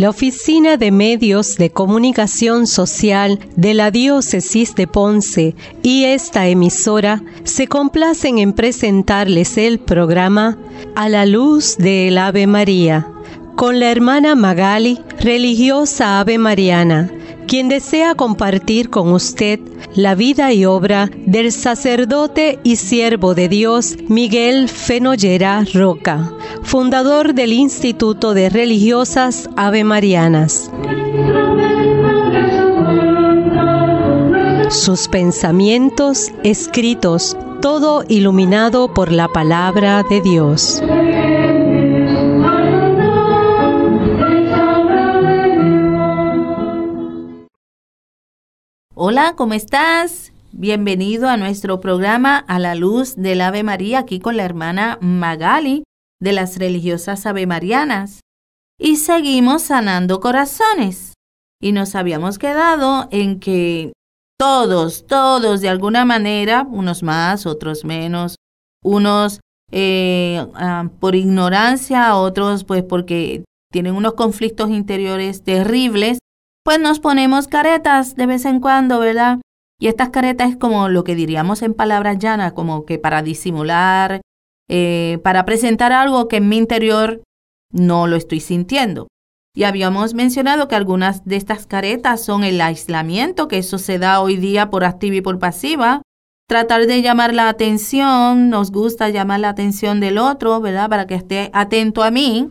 La Oficina de Medios de Comunicación Social de la Diócesis de Ponce y esta emisora se complacen en presentarles el programa A la luz del Ave María con la hermana Magali, religiosa Ave Mariana, quien desea compartir con usted la vida y obra del sacerdote y siervo de Dios Miguel Fenollera Roca, fundador del Instituto de Religiosas Ave Marianas. Sus pensamientos escritos, todo iluminado por la palabra de Dios. Hola, ¿cómo estás? Bienvenido a nuestro programa A la Luz del Ave María, aquí con la hermana Magali de las religiosas Ave Marianas. Y seguimos sanando corazones. Y nos habíamos quedado en que todos, todos de alguna manera, unos más, otros menos, unos eh, ah, por ignorancia, otros pues porque tienen unos conflictos interiores terribles, pues nos ponemos caretas de vez en cuando, ¿verdad? Y estas caretas es como lo que diríamos en palabras llanas, como que para disimular, eh, para presentar algo que en mi interior no lo estoy sintiendo. Y habíamos mencionado que algunas de estas caretas son el aislamiento, que eso se da hoy día por activa y por pasiva. Tratar de llamar la atención, nos gusta llamar la atención del otro, ¿verdad? Para que esté atento a mí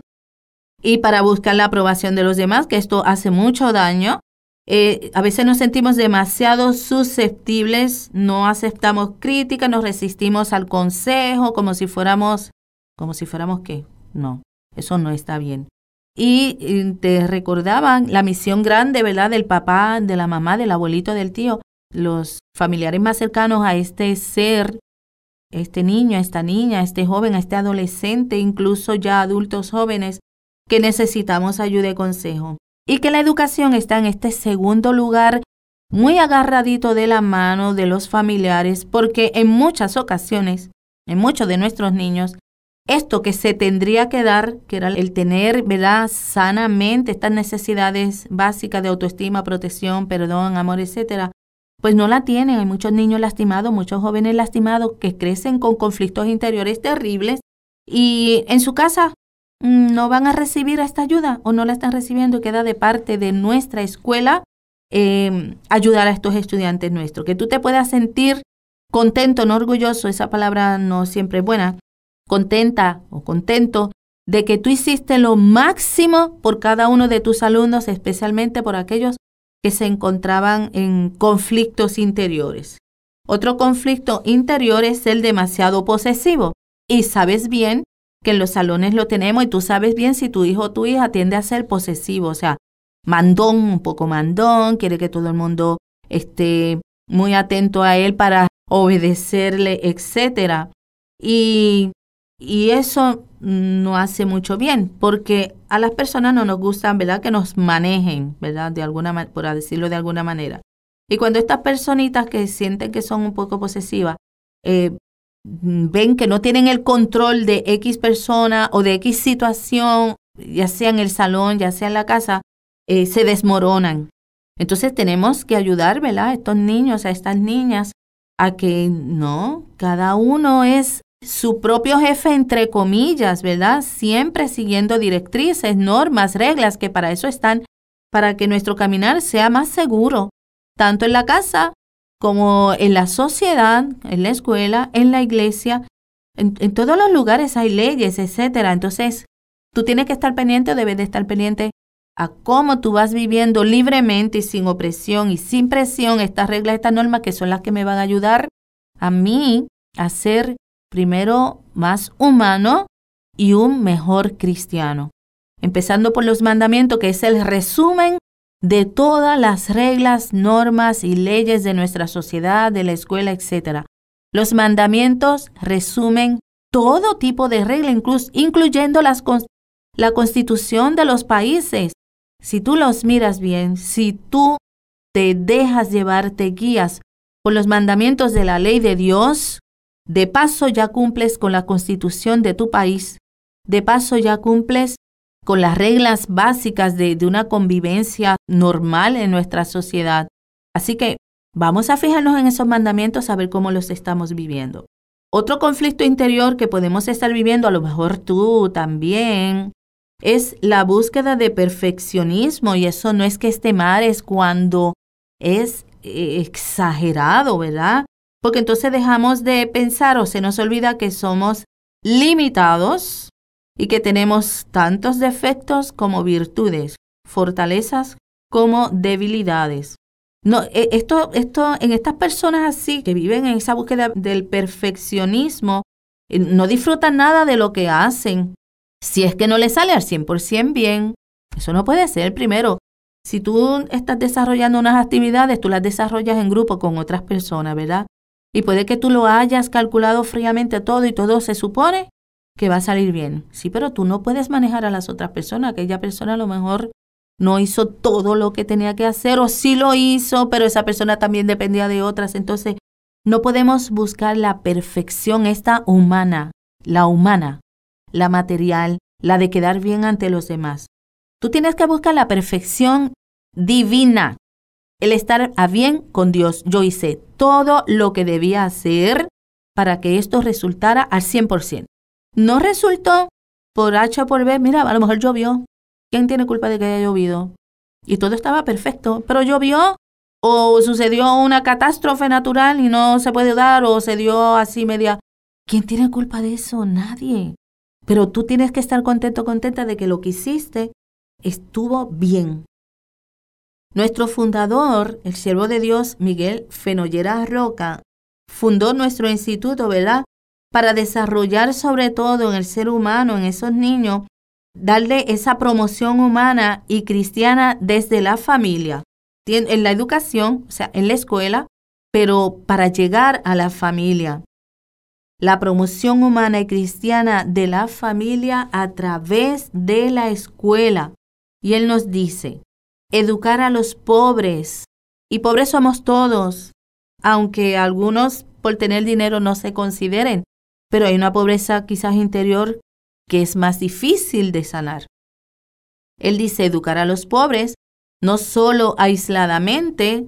y para buscar la aprobación de los demás, que esto hace mucho daño. Eh, a veces nos sentimos demasiado susceptibles, no aceptamos crítica, nos resistimos al consejo como si fuéramos, como si fuéramos qué. No, eso no está bien. Y te recordaban la misión grande, ¿verdad? Del papá, de la mamá, del abuelito, del tío, los familiares más cercanos a este ser, este niño, a esta niña, a este joven, a este adolescente, incluso ya adultos jóvenes, que necesitamos ayuda y consejo. Y que la educación está en este segundo lugar muy agarradito de la mano de los familiares porque en muchas ocasiones, en muchos de nuestros niños, esto que se tendría que dar, que era el tener, ¿verdad?, sanamente estas necesidades básicas de autoestima, protección, perdón, amor, etcétera, pues no la tienen. Hay muchos niños lastimados, muchos jóvenes lastimados que crecen con conflictos interiores terribles y en su casa no van a recibir esta ayuda o no la están recibiendo queda de parte de nuestra escuela em, ayudar a estos estudiantes nuestros. Que tú te puedas sentir contento, no orgulloso, esa palabra no siempre es buena, contenta o contento de que tú hiciste lo máximo por cada uno de tus alumnos, especialmente por aquellos que se encontraban en conflictos interiores. Otro conflicto interior es el demasiado posesivo. Y sabes bien que en los salones lo tenemos y tú sabes bien si tu hijo o tu hija tiende a ser posesivo, o sea, mandón, un poco mandón, quiere que todo el mundo esté muy atento a él para obedecerle, etc. Y, y eso no hace mucho bien, porque a las personas no nos gustan, ¿verdad? Que nos manejen, ¿verdad? De alguna por decirlo de alguna manera. Y cuando estas personitas que sienten que son un poco posesivas, eh, ven que no tienen el control de X persona o de X situación, ya sea en el salón, ya sea en la casa, eh, se desmoronan. Entonces tenemos que ayudar, ¿verdad? A estos niños, a estas niñas, a que no, cada uno es su propio jefe, entre comillas, ¿verdad? Siempre siguiendo directrices, normas, reglas, que para eso están, para que nuestro caminar sea más seguro, tanto en la casa como en la sociedad, en la escuela, en la iglesia, en, todos los lugares hay leyes, etcétera. Entonces, tú tienes que estar pendiente o debes de estar pendiente a cómo tú vas viviendo libremente y sin opresión y sin presión estas reglas, estas normas que son las que me van a ayudar a mí a ser primero más humano y un mejor cristiano. Empezando por los mandamientos, que es el resumen de todas las reglas, normas y leyes de nuestra sociedad, de la escuela, etc. Los mandamientos resumen todo tipo de reglas, incluyendo las, la constitución de los países. Si tú los miras bien, si tú te dejas llevar, te guías por los mandamientos de la ley de Dios, de paso ya cumples con la constitución de tu país, de paso ya cumples con las reglas básicas de, de una convivencia normal en nuestra sociedad. Así que vamos a fijarnos en esos mandamientos a ver cómo los estamos viviendo. Otro conflicto interior que podemos estar viviendo, a lo mejor tú también, es la búsqueda de perfeccionismo y eso no es que esté mal, es cuando es eh, exagerado, ¿verdad? Porque entonces dejamos de pensar o se nos olvida que somos limitados y que tenemos tantos defectos como virtudes, fortalezas como debilidades. No, e, esto, esto, en estas personas así que viven en esa búsqueda del perfeccionismo, eh, no disfrutan nada de lo que hacen. Si es que no les sale al 100% bien, eso no puede ser. Primero, si tú estás desarrollando unas actividades, tú las desarrollas en grupo con otras personas, ¿verdad? Y puede que tú lo hayas calculado fríamente todo y todo se supone que va a salir bien. Sí, pero tú no puedes manejar a las otras personas. Aquella persona a lo mejor no hizo todo lo que tenía que hacer o sí lo hizo, pero esa persona también dependía de otras. Entonces, no podemos buscar la perfección esta humana, la humana, la material, la de quedar bien ante los demás. Tú tienes que buscar la perfección divina, el estar a bien con Dios. Yo hice todo lo que debía hacer para que esto resultara al 100%. No resultó por H o por B, mira, a lo mejor llovió. ¿Quién tiene culpa de que haya llovido? Y todo estaba perfecto, pero llovió o sucedió una catástrofe natural y no se puede dar o se dio así media. ¿Quién tiene culpa de eso? Nadie. Pero tú tienes que estar contento, contenta de que lo que hiciste estuvo bien. Nuestro fundador, el siervo de Dios, Miguel Fenollera Roca, fundó nuestro instituto, ¿verdad? Para desarrollar sobre todo en el ser humano, en esos niños, darle esa promoción humana y cristiana desde la familia, en la educación, o sea, en la escuela, pero para llegar a la familia. La promoción humana y cristiana de la familia a través de la escuela. Y Él nos dice, educar a los pobres. Y pobres somos todos, aunque algunos por tener dinero no se consideren, pero hay una pobreza quizás interior que es más difícil de sanar. Él dice educar a los pobres, no solo aisladamente,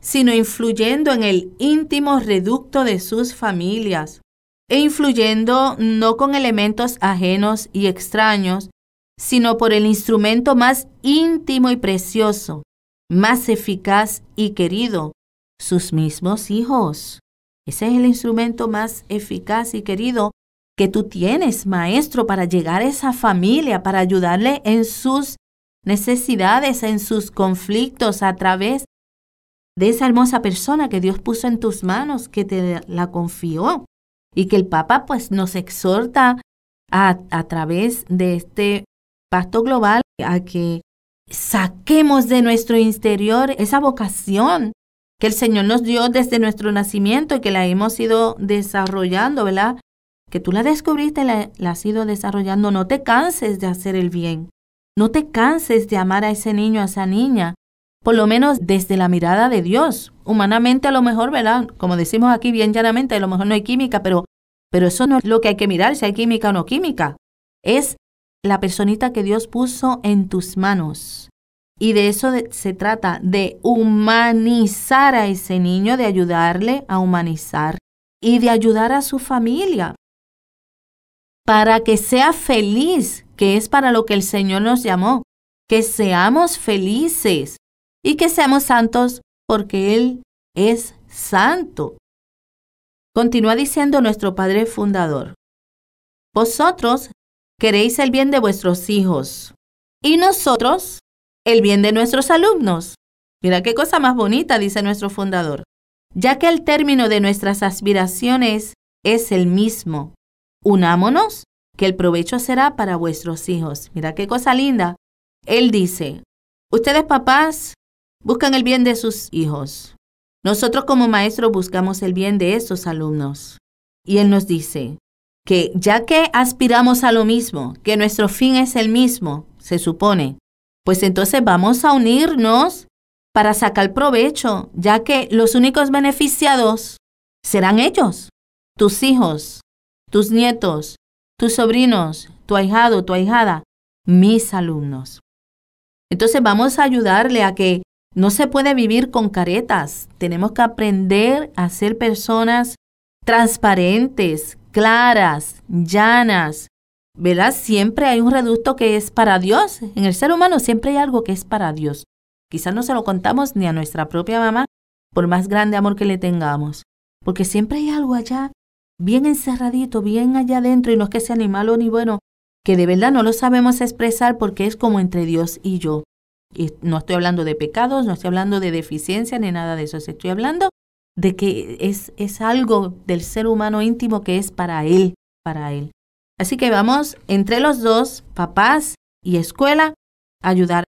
sino influyendo en el íntimo reducto de sus familias, e influyendo no con elementos ajenos y extraños, sino por el instrumento más íntimo y precioso, más eficaz y querido, sus mismos hijos. Ese es el instrumento más eficaz y querido que tú tienes, maestro, para llegar a esa familia, para ayudarle en sus necesidades, en sus conflictos, a través de esa hermosa persona que Dios puso en tus manos, que te la confió. Y que el Papa pues nos exhorta a, a través de este pacto global a que saquemos de nuestro interior esa vocación que el Señor nos dio desde nuestro nacimiento y que la hemos ido desarrollando, ¿verdad? Que tú la descubriste, la, la has ido desarrollando. No te canses de hacer el bien. No te canses de amar a ese niño, a esa niña. Por lo menos desde la mirada de Dios. Humanamente a lo mejor, ¿verdad? Como decimos aquí bien llanamente, a lo mejor no hay química, pero, pero eso no es lo que hay que mirar, si hay química o no química. Es la personita que Dios puso en tus manos. Y de eso se trata, de humanizar a ese niño, de ayudarle a humanizar y de ayudar a su familia para que sea feliz, que es para lo que el Señor nos llamó, que seamos felices y que seamos santos porque Él es santo. Continúa diciendo nuestro Padre Fundador. Vosotros queréis el bien de vuestros hijos y nosotros el bien de nuestros alumnos. Mira qué cosa más bonita, dice nuestro fundador, ya que el término de nuestras aspiraciones es el mismo. Unámonos, que el provecho será para vuestros hijos. Mira qué cosa linda. Él dice, ustedes papás buscan el bien de sus hijos. Nosotros como maestros buscamos el bien de esos alumnos. Y Él nos dice, que ya que aspiramos a lo mismo, que nuestro fin es el mismo, se supone, pues entonces vamos a unirnos para sacar provecho, ya que los únicos beneficiados serán ellos, tus hijos, tus nietos, tus sobrinos, tu ahijado, tu ahijada. mis alumnos. Entonces vamos a ayudarle a que no se puede vivir con caretas. Tenemos que aprender a ser personas transparentes, claras, llanas. ¿Verdad? Siempre hay un reducto que es para Dios. En el ser humano siempre hay algo que es para Dios. Quizás no se lo contamos ni a nuestra propia mamá, por más grande amor que le tengamos. Porque siempre hay algo allá, bien encerradito, bien allá adentro, y no es que sea ni malo ni bueno, que de verdad no lo sabemos expresar porque es como entre Dios y yo. Y no estoy hablando de pecados, no estoy hablando de deficiencia ni nada de eso, estoy hablando de que es, es algo del ser humano íntimo que es para Él, para Él. Así que vamos entre los dos, papás y escuela, a ayudar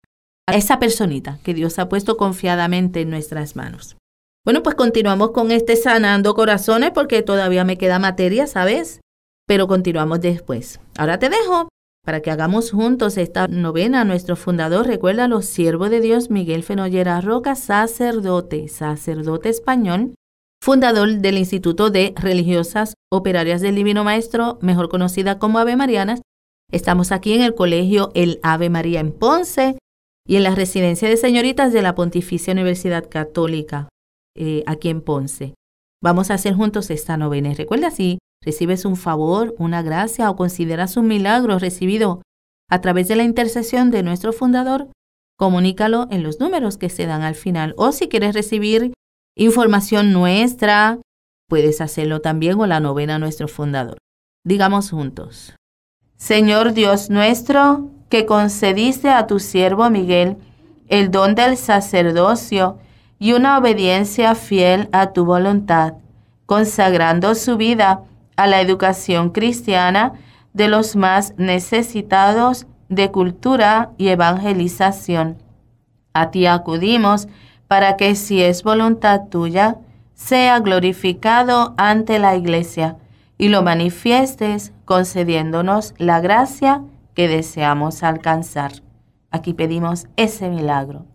a esa personita que Dios ha puesto confiadamente en nuestras manos. Bueno, pues continuamos con este sanando corazones porque todavía me queda materia, ¿sabes? Pero continuamos después. Ahora te dejo para que hagamos juntos esta novena. Nuestro fundador, recuerda, los siervos de Dios, Miguel Fenollera Roca, sacerdote, sacerdote español, fundador del Instituto de Religiosas Operarias del Divino Maestro, mejor conocida como Ave Marianas. Estamos aquí en el colegio El Ave María en Ponce y en la residencia de señoritas de la Pontificia Universidad Católica, eh, aquí en Ponce. Vamos a hacer juntos esta novena. recuerda si recibes un favor, una gracia o consideras un milagro recibido a través de la intercesión de nuestro fundador, comunícalo en los números que se dan al final. O si quieres recibir información nuestra, puedes hacerlo también con la novena nuestro fundador. Digamos juntos. Señor Dios nuestro, que concediste a tu siervo Miguel el don del sacerdocio y una obediencia fiel a tu voluntad, consagrando su vida a la educación cristiana de los más necesitados de cultura y evangelización. A ti acudimos para que si es voluntad tuya, sea glorificado ante la Iglesia y lo manifiestes concediéndonos la gracia que deseamos alcanzar. Aquí pedimos ese milagro.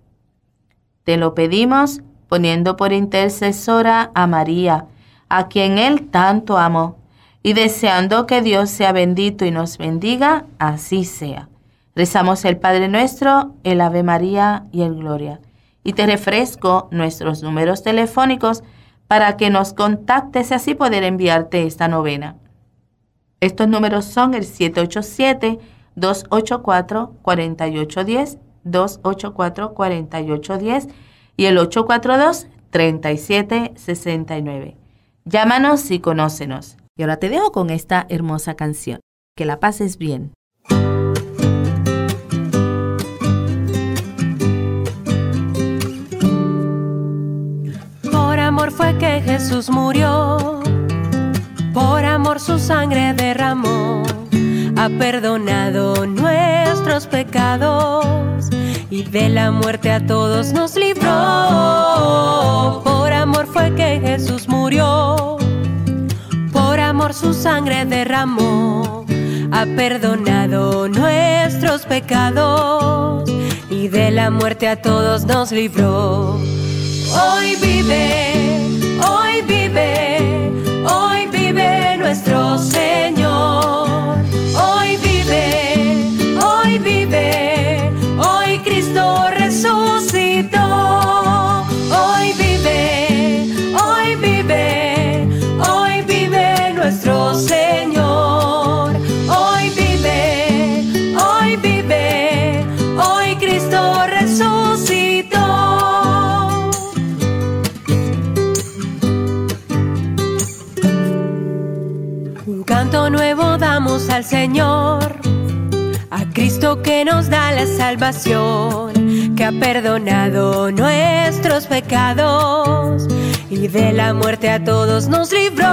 Te lo pedimos poniendo por intercesora a María, a quien Él tanto amó, y deseando que Dios sea bendito y nos bendiga, así sea. Rezamos el Padre nuestro, el Ave María y el Gloria. Y te refresco nuestros números telefónicos para que nos contactes y así poder enviarte esta novena. Estos números son el 787 284-4810, 284-4810 y el 842-3769. Llámanos y conócenos. Y ahora te dejo con esta hermosa canción. Que la pases bien. Fue que Jesús murió, por amor su sangre derramó ha perdonado nuestros pecados y de la muerte a todos nos libró. Por amor fue que Jesús murió, por amor su sangre derramó. Ha perdonado nuestros pecados y de la muerte a todos nos libró. Hoy vive, hoy vive, hoy vive nuestro Señor. Cristo que nos da la salvación, que ha perdonado nuestros pecados y de la muerte a todos nos libró.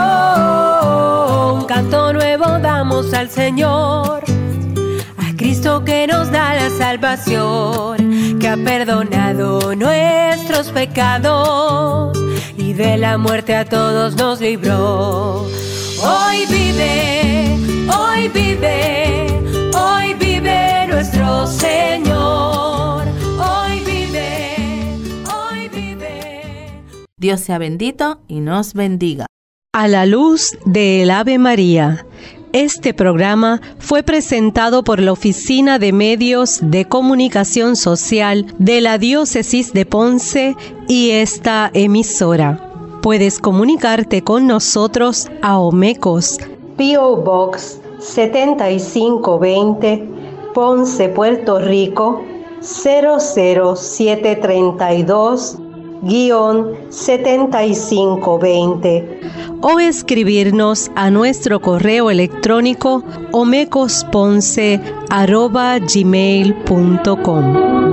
Un canto nuevo damos al Señor, a Cristo que nos da la salvación, que ha perdonado nuestros pecados y de la muerte a todos nos libró. Hoy vive, hoy vive, Dios sea bendito y nos bendiga. A la luz del Ave María Este programa fue presentado por la Oficina de Medios de Comunicación Social de la Diócesis de Ponce y esta emisora. Puedes comunicarte con nosotros a Omecos, PO Box 7520, Ponce, Puerto Rico 00732 7520 o escribirnos a nuestro correo electrónico omecosponce.gmail.com